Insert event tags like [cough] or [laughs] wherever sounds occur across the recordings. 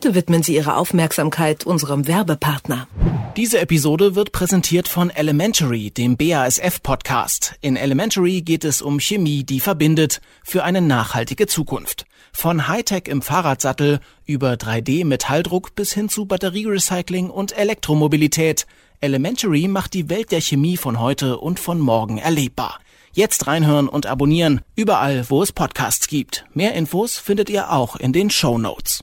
Bitte widmen Sie Ihre Aufmerksamkeit unserem Werbepartner. Diese Episode wird präsentiert von Elementary, dem BASF-Podcast. In Elementary geht es um Chemie, die verbindet für eine nachhaltige Zukunft. Von Hightech im Fahrradsattel über 3D-Metalldruck bis hin zu Batterierecycling und Elektromobilität. Elementary macht die Welt der Chemie von heute und von morgen erlebbar. Jetzt reinhören und abonnieren, überall, wo es Podcasts gibt. Mehr Infos findet ihr auch in den Show Notes.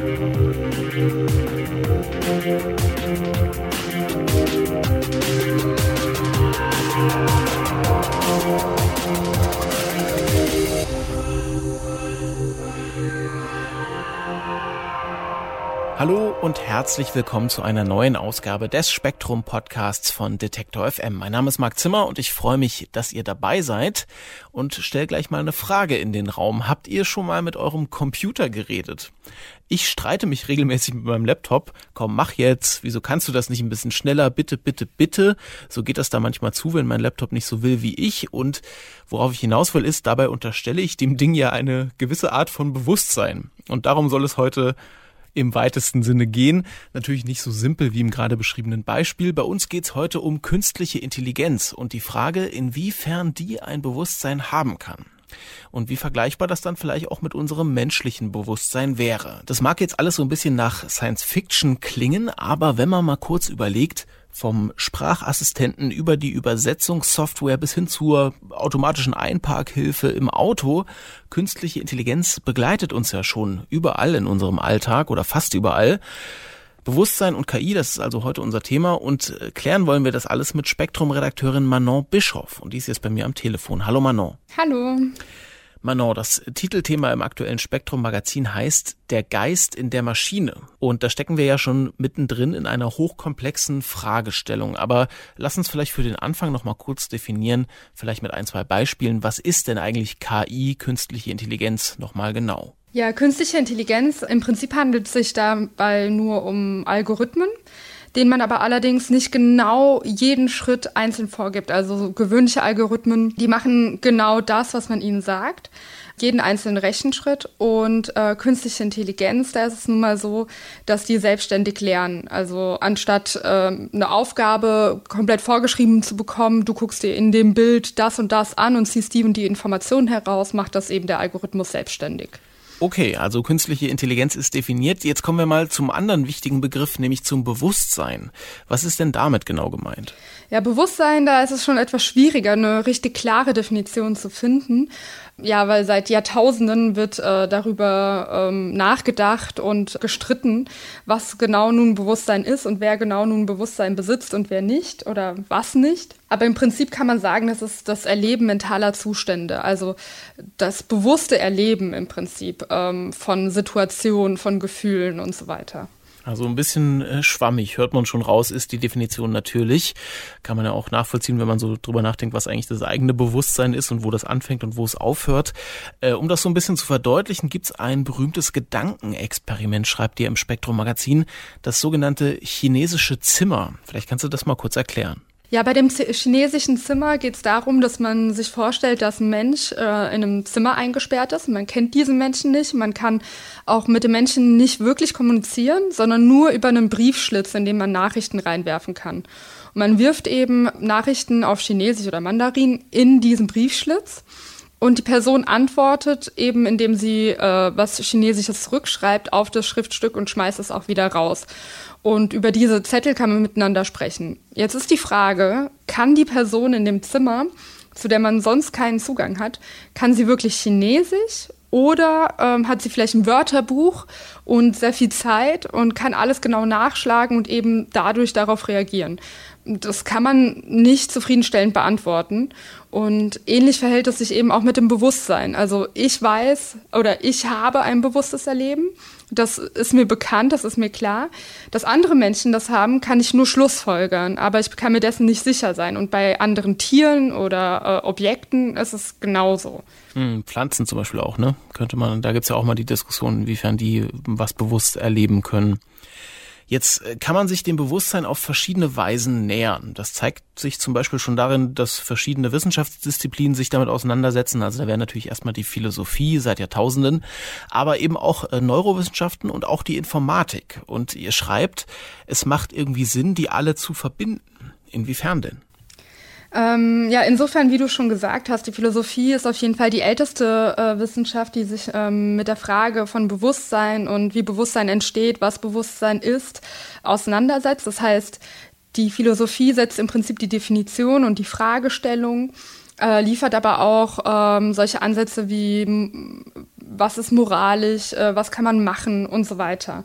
Hallo und herzlich willkommen zu einer neuen Ausgabe des Spektrum Podcasts von Detektor FM. Mein Name ist Marc Zimmer und ich freue mich, dass ihr dabei seid und stell gleich mal eine Frage in den Raum. Habt ihr schon mal mit eurem Computer geredet? Ich streite mich regelmäßig mit meinem Laptop. Komm, mach jetzt. Wieso kannst du das nicht ein bisschen schneller? Bitte, bitte, bitte. So geht das da manchmal zu, wenn mein Laptop nicht so will wie ich. Und worauf ich hinaus will, ist, dabei unterstelle ich dem Ding ja eine gewisse Art von Bewusstsein. Und darum soll es heute im weitesten Sinne gehen. Natürlich nicht so simpel wie im gerade beschriebenen Beispiel. Bei uns geht's heute um künstliche Intelligenz und die Frage, inwiefern die ein Bewusstsein haben kann und wie vergleichbar das dann vielleicht auch mit unserem menschlichen Bewusstsein wäre. Das mag jetzt alles so ein bisschen nach Science Fiction klingen, aber wenn man mal kurz überlegt, vom Sprachassistenten über die Übersetzungssoftware bis hin zur automatischen Einparkhilfe im Auto. Künstliche Intelligenz begleitet uns ja schon überall in unserem Alltag oder fast überall. Bewusstsein und KI, das ist also heute unser Thema und äh, klären wollen wir das alles mit Spektrum-Redakteurin Manon Bischoff und die ist jetzt bei mir am Telefon. Hallo Manon. Hallo. Manon, das Titelthema im aktuellen Spektrum Magazin heißt Der Geist in der Maschine. Und da stecken wir ja schon mittendrin in einer hochkomplexen Fragestellung. Aber lass uns vielleicht für den Anfang nochmal kurz definieren, vielleicht mit ein, zwei Beispielen. Was ist denn eigentlich KI, künstliche Intelligenz, nochmal genau? Ja, künstliche Intelligenz, im Prinzip handelt es sich dabei nur um Algorithmen den man aber allerdings nicht genau jeden Schritt einzeln vorgibt. Also so gewöhnliche Algorithmen, die machen genau das, was man ihnen sagt jeden einzelnen Rechenschritt und äh, künstliche Intelligenz, da ist es nun mal so, dass die selbstständig lernen. Also anstatt äh, eine Aufgabe komplett vorgeschrieben zu bekommen, du guckst dir in dem Bild das und das an und ziehst die und die Informationen heraus, macht das eben der Algorithmus selbstständig. Okay, also künstliche Intelligenz ist definiert. Jetzt kommen wir mal zum anderen wichtigen Begriff, nämlich zum Bewusstsein. Was ist denn damit genau gemeint? Ja, Bewusstsein, da ist es schon etwas schwieriger, eine richtig klare Definition zu finden. Ja, weil seit Jahrtausenden wird äh, darüber ähm, nachgedacht und gestritten, was genau nun Bewusstsein ist und wer genau nun Bewusstsein besitzt und wer nicht oder was nicht. Aber im Prinzip kann man sagen, das ist das Erleben mentaler Zustände, also das bewusste Erleben im Prinzip ähm, von Situationen, von Gefühlen und so weiter. Also ein bisschen äh, schwammig, hört man schon raus, ist die Definition natürlich. Kann man ja auch nachvollziehen, wenn man so drüber nachdenkt, was eigentlich das eigene Bewusstsein ist und wo das anfängt und wo es aufhört. Äh, um das so ein bisschen zu verdeutlichen, gibt's ein berühmtes Gedankenexperiment, schreibt ihr im Spektrum Magazin, das sogenannte chinesische Zimmer. Vielleicht kannst du das mal kurz erklären. Ja, bei dem chinesischen Zimmer geht es darum, dass man sich vorstellt, dass ein Mensch äh, in einem Zimmer eingesperrt ist. Man kennt diesen Menschen nicht. Man kann auch mit dem Menschen nicht wirklich kommunizieren, sondern nur über einen Briefschlitz, in dem man Nachrichten reinwerfen kann. Und man wirft eben Nachrichten auf Chinesisch oder Mandarin in diesen Briefschlitz. Und die Person antwortet eben, indem sie äh, was Chinesisches zurückschreibt auf das Schriftstück und schmeißt es auch wieder raus. Und über diese Zettel kann man miteinander sprechen. Jetzt ist die Frage, kann die Person in dem Zimmer, zu der man sonst keinen Zugang hat, kann sie wirklich Chinesisch oder ähm, hat sie vielleicht ein Wörterbuch und sehr viel Zeit und kann alles genau nachschlagen und eben dadurch darauf reagieren. Das kann man nicht zufriedenstellend beantworten. Und ähnlich verhält es sich eben auch mit dem Bewusstsein. Also ich weiß oder ich habe ein bewusstes Erleben. Das ist mir bekannt, das ist mir klar. Dass andere Menschen das haben, kann ich nur schlussfolgern, aber ich kann mir dessen nicht sicher sein. Und bei anderen Tieren oder äh, Objekten ist es genauso. Hm, Pflanzen zum Beispiel auch, ne? Könnte man, da gibt's ja auch mal die Diskussion, inwiefern die was bewusst erleben können. Jetzt äh, kann man sich dem Bewusstsein auf verschiedene Weisen nähern. Das zeigt sich zum Beispiel schon darin, dass verschiedene Wissenschaftsdisziplinen sich damit auseinandersetzen. Also da wäre natürlich erstmal die Philosophie seit Jahrtausenden, aber eben auch äh, Neurowissenschaften und auch die Informatik. Und ihr schreibt, es macht irgendwie Sinn, die alle zu verbinden. Inwiefern denn? Ähm, ja, insofern, wie du schon gesagt hast, die Philosophie ist auf jeden Fall die älteste äh, Wissenschaft, die sich ähm, mit der Frage von Bewusstsein und wie Bewusstsein entsteht, was Bewusstsein ist, auseinandersetzt. Das heißt, die Philosophie setzt im Prinzip die Definition und die Fragestellung, äh, liefert aber auch ähm, solche Ansätze wie, was ist moralisch, äh, was kann man machen und so weiter.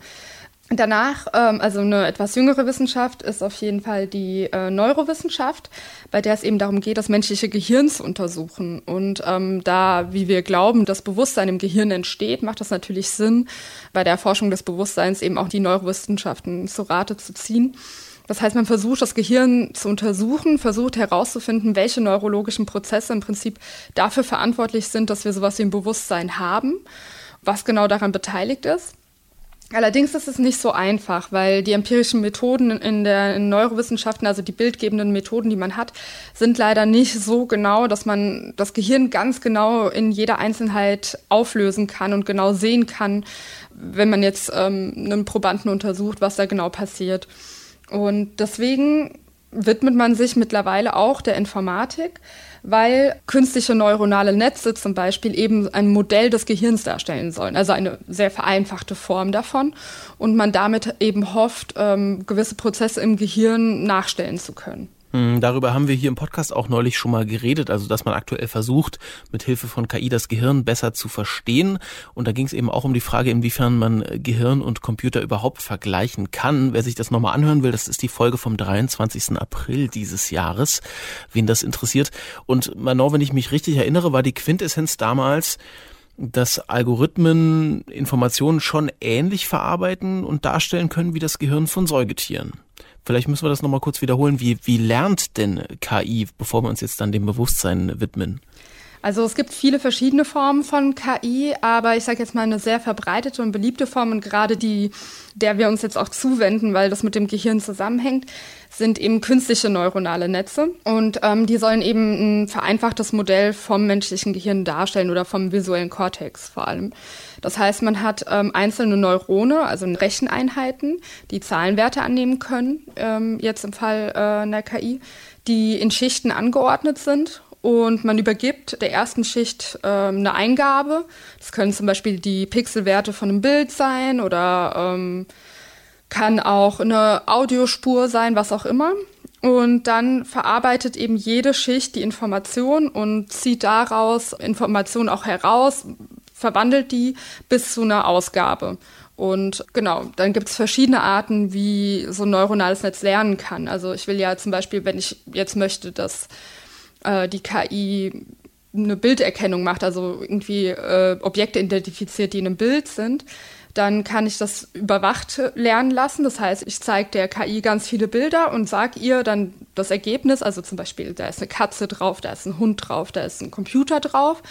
Danach, ähm, also eine etwas jüngere Wissenschaft, ist auf jeden Fall die äh, Neurowissenschaft, bei der es eben darum geht, das menschliche Gehirn zu untersuchen. Und ähm, da, wie wir glauben, das Bewusstsein im Gehirn entsteht, macht das natürlich Sinn, bei der Erforschung des Bewusstseins eben auch die Neurowissenschaften zu Rate zu ziehen. Das heißt, man versucht, das Gehirn zu untersuchen, versucht herauszufinden, welche neurologischen Prozesse im Prinzip dafür verantwortlich sind, dass wir sowas wie ein Bewusstsein haben, was genau daran beteiligt ist. Allerdings ist es nicht so einfach, weil die empirischen Methoden in der in Neurowissenschaften, also die bildgebenden Methoden, die man hat, sind leider nicht so genau, dass man das Gehirn ganz genau in jeder Einzelheit auflösen kann und genau sehen kann, wenn man jetzt ähm, einen Probanden untersucht, was da genau passiert. Und deswegen widmet man sich mittlerweile auch der Informatik weil künstliche neuronale Netze zum Beispiel eben ein Modell des Gehirns darstellen sollen, also eine sehr vereinfachte Form davon und man damit eben hofft, ähm, gewisse Prozesse im Gehirn nachstellen zu können. Hm, darüber haben wir hier im Podcast auch neulich schon mal geredet, also dass man aktuell versucht, mit Hilfe von KI das Gehirn besser zu verstehen. Und da ging es eben auch um die Frage, inwiefern man Gehirn und Computer überhaupt vergleichen kann. Wer sich das nochmal anhören will, das ist die Folge vom 23. April dieses Jahres, wen das interessiert. Und Manon, wenn ich mich richtig erinnere, war die Quintessenz damals, dass Algorithmen Informationen schon ähnlich verarbeiten und darstellen können wie das Gehirn von Säugetieren. Vielleicht müssen wir das nochmal kurz wiederholen. Wie, wie lernt denn KI, bevor wir uns jetzt dann dem Bewusstsein widmen? Also es gibt viele verschiedene Formen von KI, aber ich sage jetzt mal eine sehr verbreitete und beliebte Form und gerade die, der wir uns jetzt auch zuwenden, weil das mit dem Gehirn zusammenhängt, sind eben künstliche neuronale Netze und ähm, die sollen eben ein vereinfachtes Modell vom menschlichen Gehirn darstellen oder vom visuellen Kortex vor allem. Das heißt, man hat ähm, einzelne Neurone, also Recheneinheiten, die Zahlenwerte annehmen können, ähm, jetzt im Fall äh, einer KI, die in Schichten angeordnet sind und man übergibt der ersten Schicht ähm, eine Eingabe. Das können zum Beispiel die Pixelwerte von einem Bild sein oder ähm, kann auch eine Audiospur sein, was auch immer. Und dann verarbeitet eben jede Schicht die Information und zieht daraus Informationen auch heraus, verwandelt die bis zu einer Ausgabe. Und genau, dann gibt es verschiedene Arten, wie so ein neuronales Netz lernen kann. Also ich will ja zum Beispiel, wenn ich jetzt möchte, dass äh, die KI eine Bilderkennung macht, also irgendwie äh, Objekte identifiziert, die in einem Bild sind, dann kann ich das überwacht lernen lassen. Das heißt, ich zeige der KI ganz viele Bilder und sage ihr dann das Ergebnis, also zum Beispiel, da ist eine Katze drauf, da ist ein Hund drauf, da ist ein Computer drauf.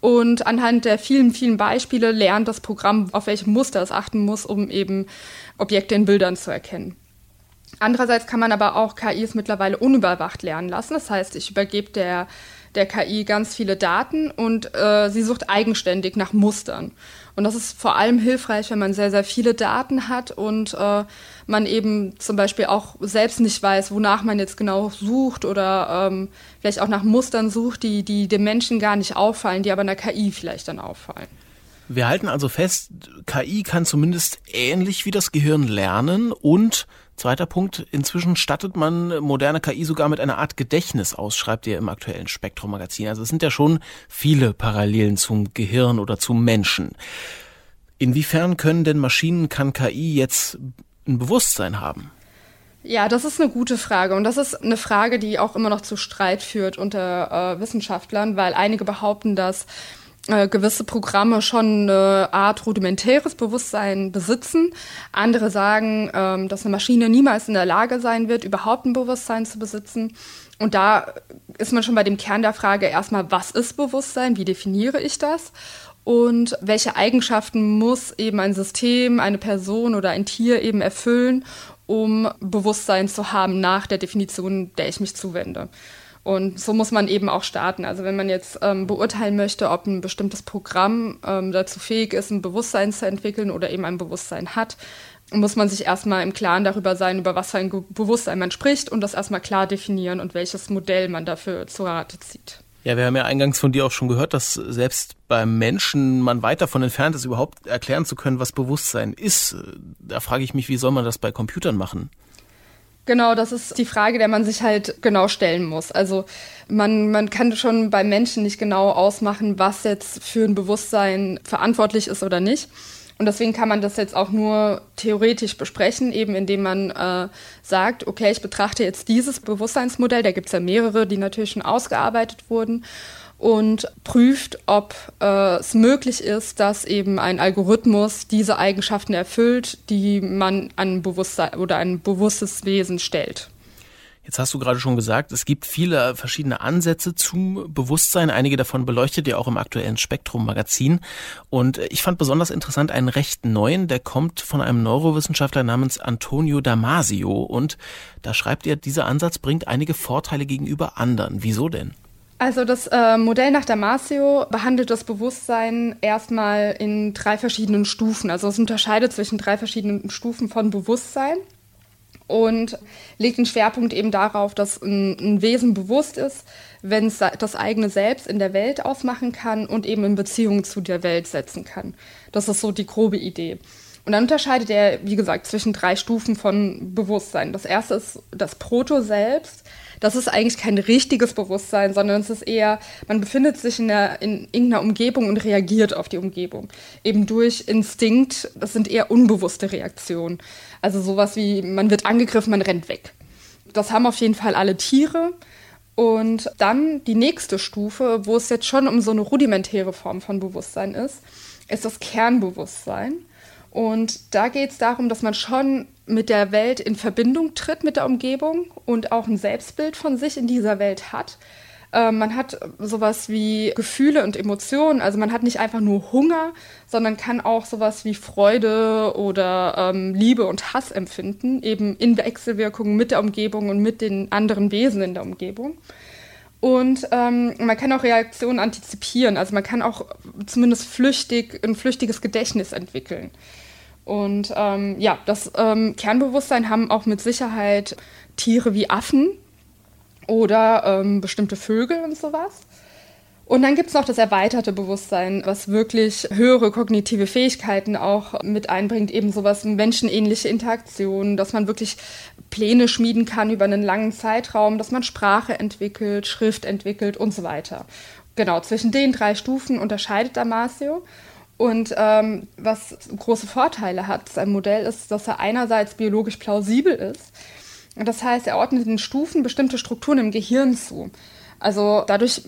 Und anhand der vielen, vielen Beispiele lernt das Programm, auf welche Muster es achten muss, um eben Objekte in Bildern zu erkennen. Andererseits kann man aber auch KIs mittlerweile unüberwacht lernen lassen. Das heißt, ich übergebe der, der KI ganz viele Daten und äh, sie sucht eigenständig nach Mustern. Und das ist vor allem hilfreich, wenn man sehr, sehr viele Daten hat und äh, man eben zum Beispiel auch selbst nicht weiß, wonach man jetzt genau sucht oder ähm, vielleicht auch nach Mustern sucht, die, die dem Menschen gar nicht auffallen, die aber einer KI vielleicht dann auffallen. Wir halten also fest, KI kann zumindest ähnlich wie das Gehirn lernen und Zweiter Punkt, inzwischen stattet man moderne KI sogar mit einer Art Gedächtnis aus, schreibt ihr im aktuellen Spektrum-Magazin. Also es sind ja schon viele Parallelen zum Gehirn oder zum Menschen. Inwiefern können denn Maschinen, kann KI jetzt ein Bewusstsein haben? Ja, das ist eine gute Frage. Und das ist eine Frage, die auch immer noch zu Streit führt unter äh, Wissenschaftlern, weil einige behaupten, dass äh, gewisse Programme schon eine Art rudimentäres Bewusstsein besitzen. Andere sagen, ähm, dass eine Maschine niemals in der Lage sein wird, überhaupt ein Bewusstsein zu besitzen. Und da ist man schon bei dem Kern der Frage erstmal, was ist Bewusstsein? Wie definiere ich das? und welche Eigenschaften muss eben ein System, eine Person oder ein Tier eben erfüllen, um Bewusstsein zu haben nach der Definition, der ich mich zuwende. Und so muss man eben auch starten. Also wenn man jetzt ähm, beurteilen möchte, ob ein bestimmtes Programm ähm, dazu fähig ist, ein Bewusstsein zu entwickeln oder eben ein Bewusstsein hat, muss man sich erstmal im Klaren darüber sein, über was für ein Bewusstsein man spricht und das erstmal klar definieren und welches Modell man dafür zu Rate zieht. Ja, wir haben ja eingangs von dir auch schon gehört, dass selbst beim Menschen man weit davon entfernt ist, überhaupt erklären zu können, was Bewusstsein ist. Da frage ich mich, wie soll man das bei Computern machen? Genau, das ist die Frage, der man sich halt genau stellen muss. Also man, man kann schon beim Menschen nicht genau ausmachen, was jetzt für ein Bewusstsein verantwortlich ist oder nicht. Und deswegen kann man das jetzt auch nur theoretisch besprechen, eben indem man äh, sagt, okay, ich betrachte jetzt dieses Bewusstseinsmodell, da gibt es ja mehrere, die natürlich schon ausgearbeitet wurden, und prüft, ob äh, es möglich ist, dass eben ein Algorithmus diese Eigenschaften erfüllt, die man an Bewusstsein oder ein bewusstes Wesen stellt. Jetzt hast du gerade schon gesagt, es gibt viele verschiedene Ansätze zum Bewusstsein. Einige davon beleuchtet ihr auch im aktuellen Spektrum-Magazin. Und ich fand besonders interessant einen recht neuen, der kommt von einem Neurowissenschaftler namens Antonio Damasio. Und da schreibt ihr, dieser Ansatz bringt einige Vorteile gegenüber anderen. Wieso denn? Also das äh, Modell nach Damasio behandelt das Bewusstsein erstmal in drei verschiedenen Stufen. Also es unterscheidet zwischen drei verschiedenen Stufen von Bewusstsein und legt den Schwerpunkt eben darauf, dass ein, ein Wesen bewusst ist, wenn es das eigene Selbst in der Welt ausmachen kann und eben in Beziehung zu der Welt setzen kann. Das ist so die grobe Idee. Und dann unterscheidet er, wie gesagt, zwischen drei Stufen von Bewusstsein. Das erste ist das Proto-Selbst. Das ist eigentlich kein richtiges Bewusstsein, sondern es ist eher, man befindet sich in, der, in irgendeiner Umgebung und reagiert auf die Umgebung. Eben durch Instinkt, das sind eher unbewusste Reaktionen. Also sowas wie, man wird angegriffen, man rennt weg. Das haben auf jeden Fall alle Tiere. Und dann die nächste Stufe, wo es jetzt schon um so eine rudimentäre Form von Bewusstsein ist, ist das Kernbewusstsein. Und da geht es darum, dass man schon mit der Welt in Verbindung tritt, mit der Umgebung und auch ein Selbstbild von sich in dieser Welt hat. Äh, man hat sowas wie Gefühle und Emotionen, also man hat nicht einfach nur Hunger, sondern kann auch sowas wie Freude oder ähm, Liebe und Hass empfinden, eben in Wechselwirkung mit der Umgebung und mit den anderen Wesen in der Umgebung. Und ähm, man kann auch Reaktionen antizipieren, also man kann auch zumindest flüchtig ein flüchtiges Gedächtnis entwickeln. Und ähm, ja, das ähm, Kernbewusstsein haben auch mit Sicherheit Tiere wie Affen oder ähm, bestimmte Vögel und sowas. Und dann gibt es noch das erweiterte Bewusstsein, was wirklich höhere kognitive Fähigkeiten auch mit einbringt, eben sowas menschenähnliche Interaktionen, dass man wirklich Pläne schmieden kann über einen langen Zeitraum, dass man Sprache entwickelt, Schrift entwickelt und so weiter. Genau, zwischen den drei Stufen unterscheidet Damasio. Und ähm, was große Vorteile hat, sein Modell ist, dass er einerseits biologisch plausibel ist. Das heißt, er ordnet in Stufen bestimmte Strukturen im Gehirn zu. Also dadurch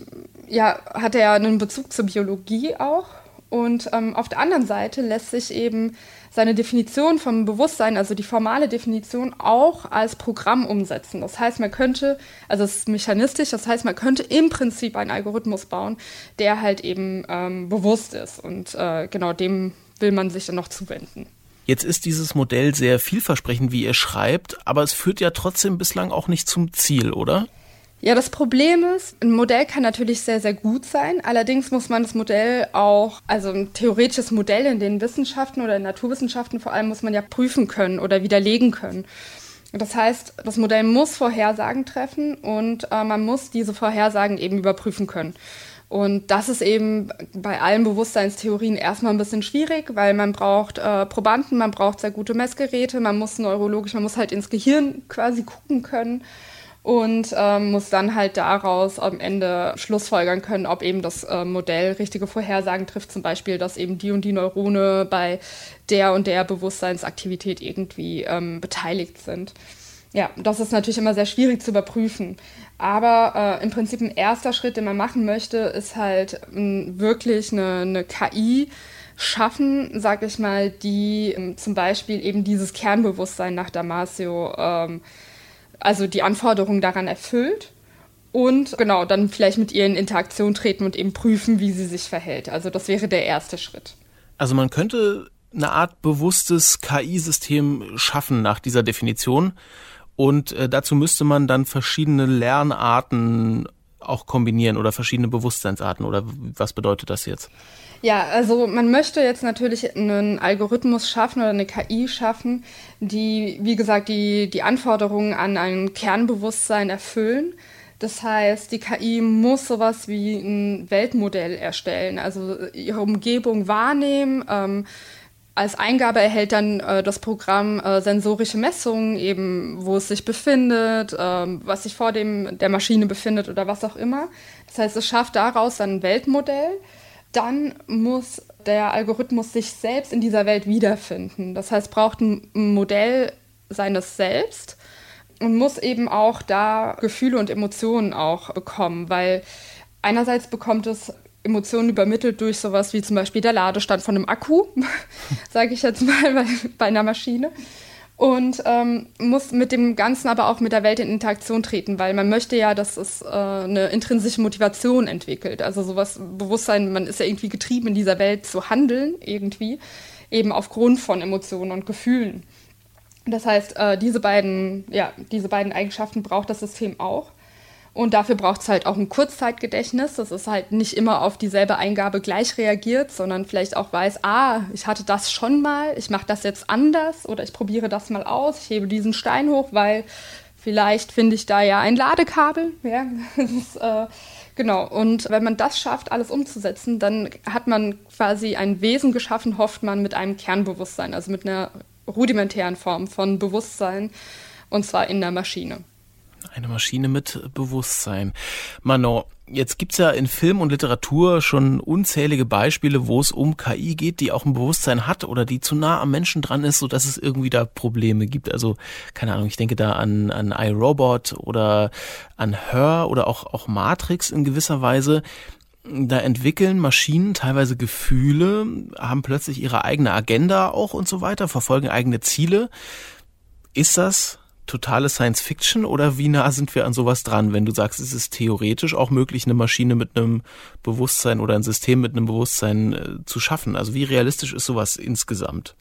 ja, hat er einen Bezug zur Biologie auch. Und ähm, auf der anderen Seite lässt sich eben seine Definition vom Bewusstsein, also die formale Definition, auch als Programm umsetzen. Das heißt, man könnte, also es ist mechanistisch, das heißt, man könnte im Prinzip einen Algorithmus bauen, der halt eben ähm, bewusst ist. Und äh, genau dem will man sich dann noch zuwenden. Jetzt ist dieses Modell sehr vielversprechend, wie ihr schreibt, aber es führt ja trotzdem bislang auch nicht zum Ziel, oder? Ja, das Problem ist, ein Modell kann natürlich sehr, sehr gut sein. Allerdings muss man das Modell auch, also ein theoretisches Modell in den Wissenschaften oder in Naturwissenschaften vor allem muss man ja prüfen können oder widerlegen können. Das heißt, das Modell muss Vorhersagen treffen und äh, man muss diese Vorhersagen eben überprüfen können. Und das ist eben bei allen Bewusstseinstheorien erstmal ein bisschen schwierig, weil man braucht äh, Probanden, man braucht sehr gute Messgeräte, man muss neurologisch, man muss halt ins Gehirn quasi gucken können und ähm, muss dann halt daraus am Ende Schlussfolgern können, ob eben das äh, Modell richtige Vorhersagen trifft, zum Beispiel, dass eben die und die Neurone bei der und der Bewusstseinsaktivität irgendwie ähm, beteiligt sind. Ja, das ist natürlich immer sehr schwierig zu überprüfen. Aber äh, im Prinzip ein erster Schritt, den man machen möchte, ist halt äh, wirklich eine, eine KI schaffen, sag ich mal, die äh, zum Beispiel eben dieses Kernbewusstsein nach Damasio ähm, also die Anforderungen daran erfüllt und genau, dann vielleicht mit ihr in Interaktion treten und eben prüfen, wie sie sich verhält. Also das wäre der erste Schritt. Also man könnte eine Art bewusstes KI-System schaffen nach dieser Definition. Und äh, dazu müsste man dann verschiedene Lernarten auch kombinieren oder verschiedene Bewusstseinsarten oder was bedeutet das jetzt? Ja, also man möchte jetzt natürlich einen Algorithmus schaffen oder eine KI schaffen, die, wie gesagt, die, die Anforderungen an ein Kernbewusstsein erfüllen. Das heißt, die KI muss sowas wie ein Weltmodell erstellen, also ihre Umgebung wahrnehmen. Ähm, als Eingabe erhält dann äh, das Programm äh, sensorische Messungen, eben wo es sich befindet, ähm, was sich vor dem der Maschine befindet oder was auch immer. Das heißt, es schafft daraus ein Weltmodell. Dann muss der Algorithmus sich selbst in dieser Welt wiederfinden. Das heißt, braucht ein Modell seines Selbst und muss eben auch da Gefühle und Emotionen auch bekommen, weil einerseits bekommt es Emotionen übermittelt durch sowas wie zum Beispiel der Ladestand von einem Akku, [laughs] sage ich jetzt mal [laughs] bei, bei einer Maschine. Und ähm, muss mit dem Ganzen aber auch mit der Welt in Interaktion treten, weil man möchte ja, dass es äh, eine intrinsische Motivation entwickelt. Also sowas Bewusstsein, man ist ja irgendwie getrieben, in dieser Welt zu handeln, irgendwie, eben aufgrund von Emotionen und Gefühlen. Das heißt, äh, diese, beiden, ja, diese beiden Eigenschaften braucht das System auch. Und dafür braucht es halt auch ein Kurzzeitgedächtnis. Das ist halt nicht immer auf dieselbe Eingabe gleich reagiert, sondern vielleicht auch weiß, ah, ich hatte das schon mal, ich mache das jetzt anders oder ich probiere das mal aus, ich hebe diesen Stein hoch, weil vielleicht finde ich da ja ein Ladekabel. Ja, [laughs] ist, äh, genau. Und wenn man das schafft, alles umzusetzen, dann hat man quasi ein Wesen geschaffen, hofft man, mit einem Kernbewusstsein, also mit einer rudimentären Form von Bewusstsein und zwar in der Maschine. Eine Maschine mit Bewusstsein. Manon, jetzt gibt's ja in Film und Literatur schon unzählige Beispiele, wo es um KI geht, die auch ein Bewusstsein hat oder die zu nah am Menschen dran ist, sodass es irgendwie da Probleme gibt. Also, keine Ahnung, ich denke da an, an iRobot oder an Her oder auch, auch Matrix in gewisser Weise da entwickeln Maschinen teilweise Gefühle, haben plötzlich ihre eigene Agenda auch und so weiter, verfolgen eigene Ziele. Ist das totale Science Fiction oder wie nah sind wir an sowas dran, wenn du sagst, es ist theoretisch auch möglich, eine Maschine mit einem Bewusstsein oder ein System mit einem Bewusstsein äh, zu schaffen? Also wie realistisch ist sowas insgesamt?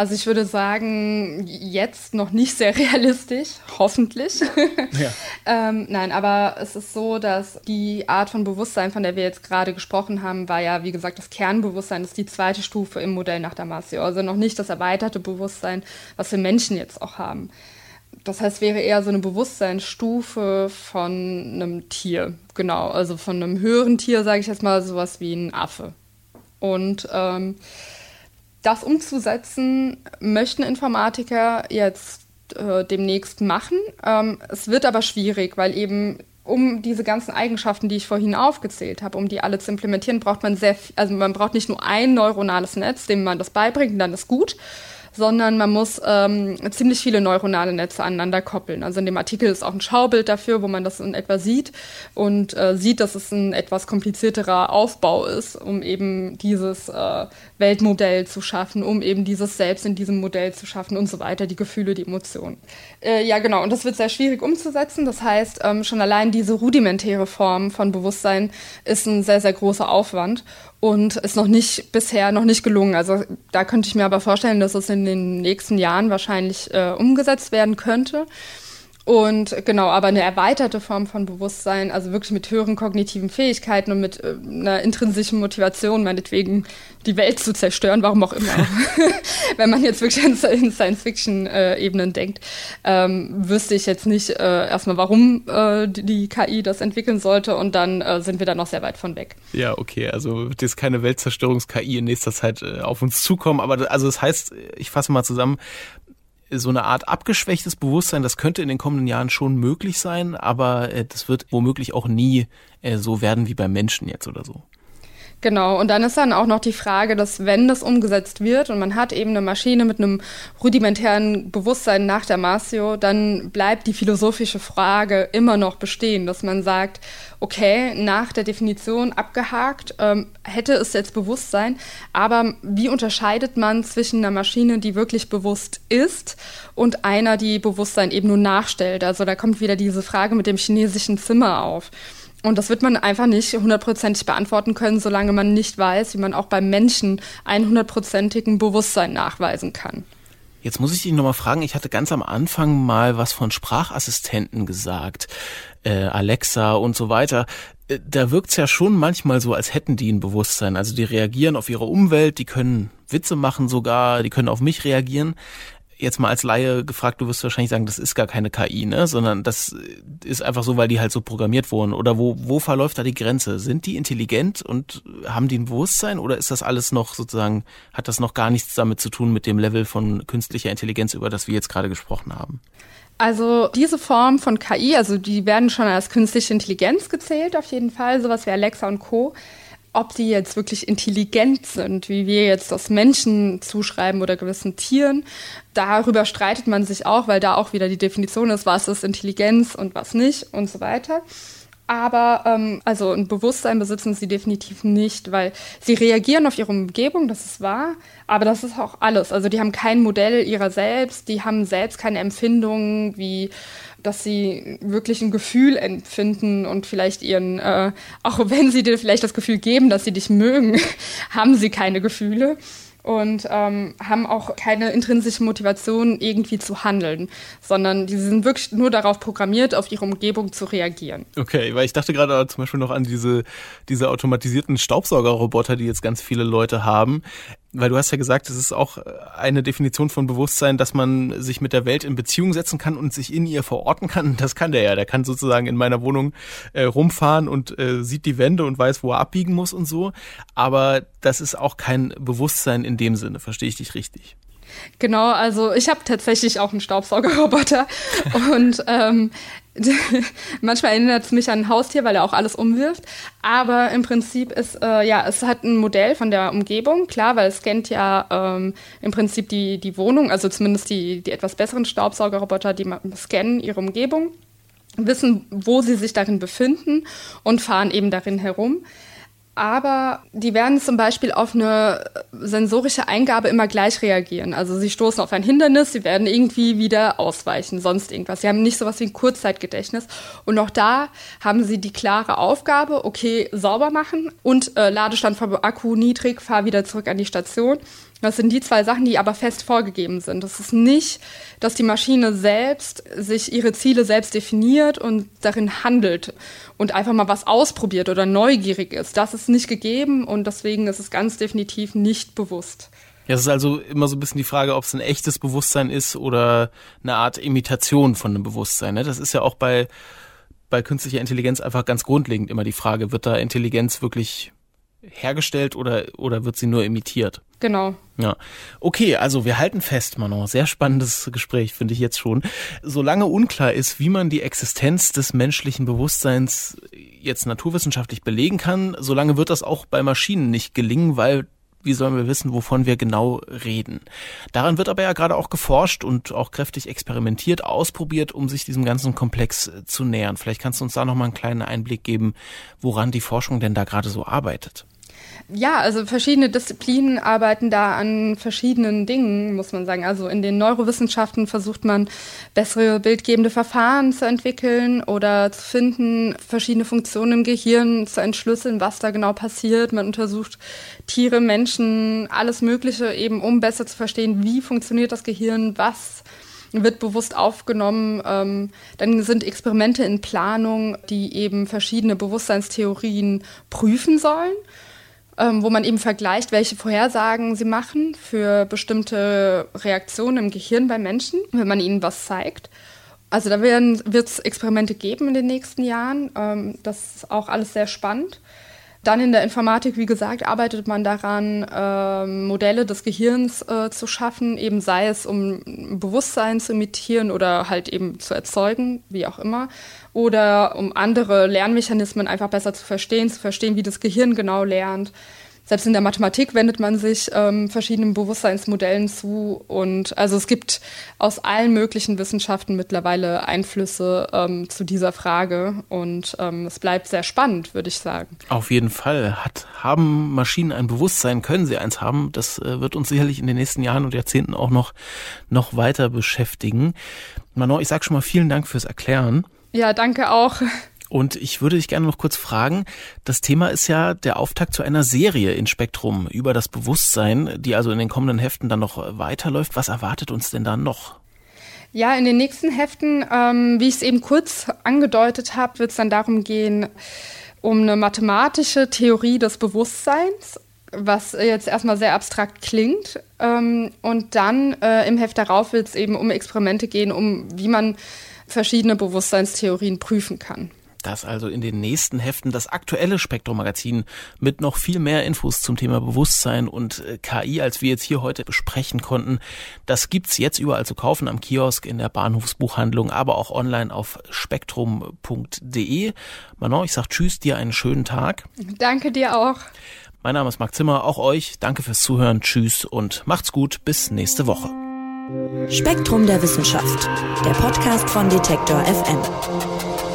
Also ich würde sagen, jetzt noch nicht sehr [laughs] realistisch, hoffentlich. Ja. [laughs] ähm, nein, aber es ist so, dass die Art von Bewusstsein, von der wir jetzt gerade gesprochen haben, war ja, wie gesagt, das Kernbewusstsein das ist die zweite Stufe im Modell nach Damasio. Also noch nicht das erweiterte Bewusstsein, was wir Menschen jetzt auch haben. Das heißt, wäre eher so eine Bewusstseinsstufe von einem Tier, genau, also von einem höheren Tier, sage ich jetzt mal, sowas wie ein Affe. Und ähm, das umzusetzen möchten Informatiker jetzt äh, demnächst machen. Ähm, es wird aber schwierig, weil eben um diese ganzen Eigenschaften, die ich vorhin aufgezählt habe, um die alle zu implementieren, braucht man sehr, also man braucht nicht nur ein neuronales Netz, dem man das beibringt, und dann ist gut, sondern man muss ähm, ziemlich viele neuronale Netze aneinander koppeln. Also in dem Artikel ist auch ein Schaubild dafür, wo man das in etwa sieht und äh, sieht, dass es ein etwas komplizierterer Aufbau ist, um eben dieses äh, Weltmodell zu schaffen, um eben dieses Selbst in diesem Modell zu schaffen und so weiter, die Gefühle, die Emotionen. Äh, ja, genau, und das wird sehr schwierig umzusetzen. Das heißt, ähm, schon allein diese rudimentäre Form von Bewusstsein ist ein sehr, sehr großer Aufwand und ist noch nicht bisher noch nicht gelungen. Also da könnte ich mir aber vorstellen, dass es in den nächsten Jahren wahrscheinlich äh, umgesetzt werden könnte. Und genau, aber eine erweiterte Form von Bewusstsein, also wirklich mit höheren kognitiven Fähigkeiten und mit äh, einer intrinsischen Motivation, meinetwegen die Welt zu zerstören, warum auch immer. [laughs] [laughs] Wenn man jetzt wirklich in Science-Fiction-Ebenen denkt, ähm, wüsste ich jetzt nicht äh, erstmal, warum äh, die KI das entwickeln sollte und dann äh, sind wir da noch sehr weit von weg. Ja, okay, also wird jetzt keine Weltzerstörungs-KI in nächster Zeit äh, auf uns zukommen, aber also das heißt, ich fasse mal zusammen, so eine Art abgeschwächtes Bewusstsein, das könnte in den kommenden Jahren schon möglich sein, aber äh, das wird womöglich auch nie äh, so werden wie beim Menschen jetzt oder so. Genau, und dann ist dann auch noch die Frage, dass wenn das umgesetzt wird und man hat eben eine Maschine mit einem rudimentären Bewusstsein nach der Masio, dann bleibt die philosophische Frage immer noch bestehen, dass man sagt, okay, nach der Definition abgehakt, ähm, hätte es jetzt Bewusstsein, aber wie unterscheidet man zwischen einer Maschine, die wirklich bewusst ist und einer, die Bewusstsein eben nur nachstellt? Also da kommt wieder diese Frage mit dem chinesischen Zimmer auf. Und das wird man einfach nicht hundertprozentig beantworten können, solange man nicht weiß, wie man auch beim Menschen einen hundertprozentigen Bewusstsein nachweisen kann. Jetzt muss ich dich nochmal fragen, ich hatte ganz am Anfang mal was von Sprachassistenten gesagt, äh, Alexa und so weiter. Äh, da wirkt's ja schon manchmal so, als hätten die ein Bewusstsein. Also die reagieren auf ihre Umwelt, die können Witze machen sogar, die können auf mich reagieren jetzt mal als Laie gefragt, du wirst wahrscheinlich sagen, das ist gar keine KI, ne? Sondern das ist einfach so, weil die halt so programmiert wurden. Oder wo, wo verläuft da die Grenze? Sind die intelligent und haben die ein Bewusstsein oder ist das alles noch sozusagen, hat das noch gar nichts damit zu tun mit dem Level von künstlicher Intelligenz, über das wir jetzt gerade gesprochen haben? Also diese Form von KI, also die werden schon als künstliche Intelligenz gezählt, auf jeden Fall, sowas wie Alexa und Co ob die jetzt wirklich intelligent sind, wie wir jetzt das Menschen zuschreiben oder gewissen Tieren, darüber streitet man sich auch, weil da auch wieder die Definition ist, was ist Intelligenz und was nicht und so weiter. Aber ähm, also ein Bewusstsein besitzen sie definitiv nicht, weil sie reagieren auf ihre Umgebung, das ist wahr, aber das ist auch alles. Also die haben kein Modell ihrer selbst, die haben selbst keine Empfindungen wie dass sie wirklich ein Gefühl empfinden und vielleicht ihren, äh, auch wenn sie dir vielleicht das Gefühl geben, dass sie dich mögen, [laughs] haben sie keine Gefühle und ähm, haben auch keine intrinsische Motivation, irgendwie zu handeln, sondern die sind wirklich nur darauf programmiert, auf ihre Umgebung zu reagieren. Okay, weil ich dachte gerade zum Beispiel noch an diese, diese automatisierten Staubsaugerroboter, die jetzt ganz viele Leute haben weil du hast ja gesagt, es ist auch eine Definition von Bewusstsein, dass man sich mit der Welt in Beziehung setzen kann und sich in ihr verorten kann. [laughs] Das kann der ja. Der kann sozusagen in meiner Wohnung äh, rumfahren und äh, sieht die Wände und weiß, wo er abbiegen muss und so. Aber das ist auch kein Bewusstsein in dem Sinne. Verstehe ich dich richtig? Genau, also ich habe tatsächlich auch einen Staubsaugerroboter [laughs] und ähm, [laughs] manchmal erinnert es mich an ein Haustier, weil er auch alles umwirft. Aber im Prinzip ist, äh, ja, es hat ein Modell von der Umgebung, klar, weil es scannt ja ähm, im Prinzip die, die Wohnung, also zumindest die, die etwas besseren Staubsaugerroboter, die scannen ihre Umgebung, wissen, wo sie sich darin befinden und fahren eben darin herum aber die werden zum Beispiel auf eine sensorische Eingabe immer gleich reagieren. Also sie stoßen auf ein Hindernis, sie werden irgendwie wieder ausweichen, sonst irgendwas. Sie haben nicht sowas wie ein Kurzzeitgedächtnis. Und auch da haben sie die klare Aufgabe, okay, sauber machen und äh, Ladestand vom Akku niedrig, fahr wieder zurück an die Station. Das sind die zwei Sachen, die aber fest vorgegeben sind. Das ist nicht, dass die Maschine selbst sich ihre Ziele selbst definiert und darin handelt und einfach mal was ausprobiert oder neugierig ist. Das ist nicht gegeben und deswegen ist es ganz definitiv nicht bewusst. Ja, es ist also immer so ein bisschen die Frage, ob es ein echtes Bewusstsein ist oder eine Art Imitation von einem Bewusstsein. Ne? Das ist ja auch bei, bei künstlicher Intelligenz einfach ganz grundlegend immer die Frage, wird da Intelligenz wirklich hergestellt oder, oder wird sie nur imitiert? Genau. Ja. Okay, also wir halten fest, Manon. Sehr spannendes Gespräch, finde ich jetzt schon. Solange unklar ist, wie man die Existenz des menschlichen Bewusstseins jetzt naturwissenschaftlich belegen kann, solange wird das auch bei Maschinen nicht gelingen, weil wie sollen wir wissen, wovon wir genau reden? Daran wird aber ja gerade auch geforscht und auch kräftig experimentiert, ausprobiert, um sich diesem ganzen Komplex zu nähern. Vielleicht kannst du uns da nochmal einen kleinen Einblick geben, woran die Forschung denn da gerade so arbeitet. Ja, also verschiedene Disziplinen arbeiten da an verschiedenen Dingen, muss man sagen. Also in den Neurowissenschaften versucht man bessere bildgebende Verfahren zu entwickeln oder zu finden, verschiedene Funktionen im Gehirn zu entschlüsseln, was da genau passiert. Man untersucht Tiere, Menschen, alles Mögliche eben, um besser zu verstehen, wie funktioniert das Gehirn, was wird bewusst aufgenommen. Ähm, dann sind Experimente in Planung, die eben verschiedene Bewusstseinstheorien prüfen sollen ähm, wo man eben vergleicht, welche Vorhersagen sie machen für bestimmte Reaktionen im Gehirn bei Menschen, wenn man ihnen was zeigt. Also da wird es Experimente geben in den nächsten Jahren. Ähm, das ist auch alles sehr spannend. Dann in der Informatik, wie gesagt, arbeitet man daran, äh, Modelle des Gehirns äh, zu schaffen, eben sei es um Bewusstsein zu imitieren oder halt eben zu erzeugen, wie auch immer, oder um andere Lernmechanismen einfach besser zu verstehen, zu verstehen, wie das Gehirn genau lernt selbst in der Mathematik wendet man sich ähm, verschiedenen Bewusstseinsmodellen zu. Und also es gibt aus allen möglichen Wissenschaften mittlerweile Einflüsse ähm, zu dieser Frage. Und ähm, es bleibt sehr spannend, würde ich sagen. Auf jeden Fall. Hat, haben Maschinen ein Bewusstsein? Können sie eins haben? Das äh, wird uns sicherlich in den nächsten Jahren und Jahrzehnten auch noch, noch weiter beschäftigen. Manon, ich sage schon mal vielen Dank fürs Erklären. Ja, danke auch. Und ich würde dich gerne noch kurz fragen, das Thema ist ja der Auftakt zu einer Serie in Spektrum über das Bewusstsein, die also in den kommenden Heften dann noch weiterläuft. Was erwartet uns denn dann noch? Ja, in den nächsten Heften, ähm, wie ich es eben kurz angedeutet habe, wird es dann darum gehen, um eine mathematische Theorie des Bewusstseins, was jetzt erstmal sehr abstrakt klingt. Ähm, und dann äh, im Heft darauf wird es eben um Experimente gehen, um wie man verschiedene Bewusstseinstheorien prüfen kann. Das also in den nächsten Heften das aktuelle Spektrum-Magazin mit noch viel mehr Infos zum Thema Bewusstsein und äh, KI, als wir jetzt hier heute besprechen konnten. Das gibt's jetzt überall zu kaufen am Kiosk, in der Bahnhofsbuchhandlung, aber auch online auf spektrum.de. Manon, ich sag Tschüss, dir einen schönen Tag. Danke dir auch. Mein Name ist Marc Zimmer, auch euch. Danke fürs Zuhören. Tschüss und macht's gut. Bis nächste Woche. Spektrum der Wissenschaft, der Podcast von Detektor FM.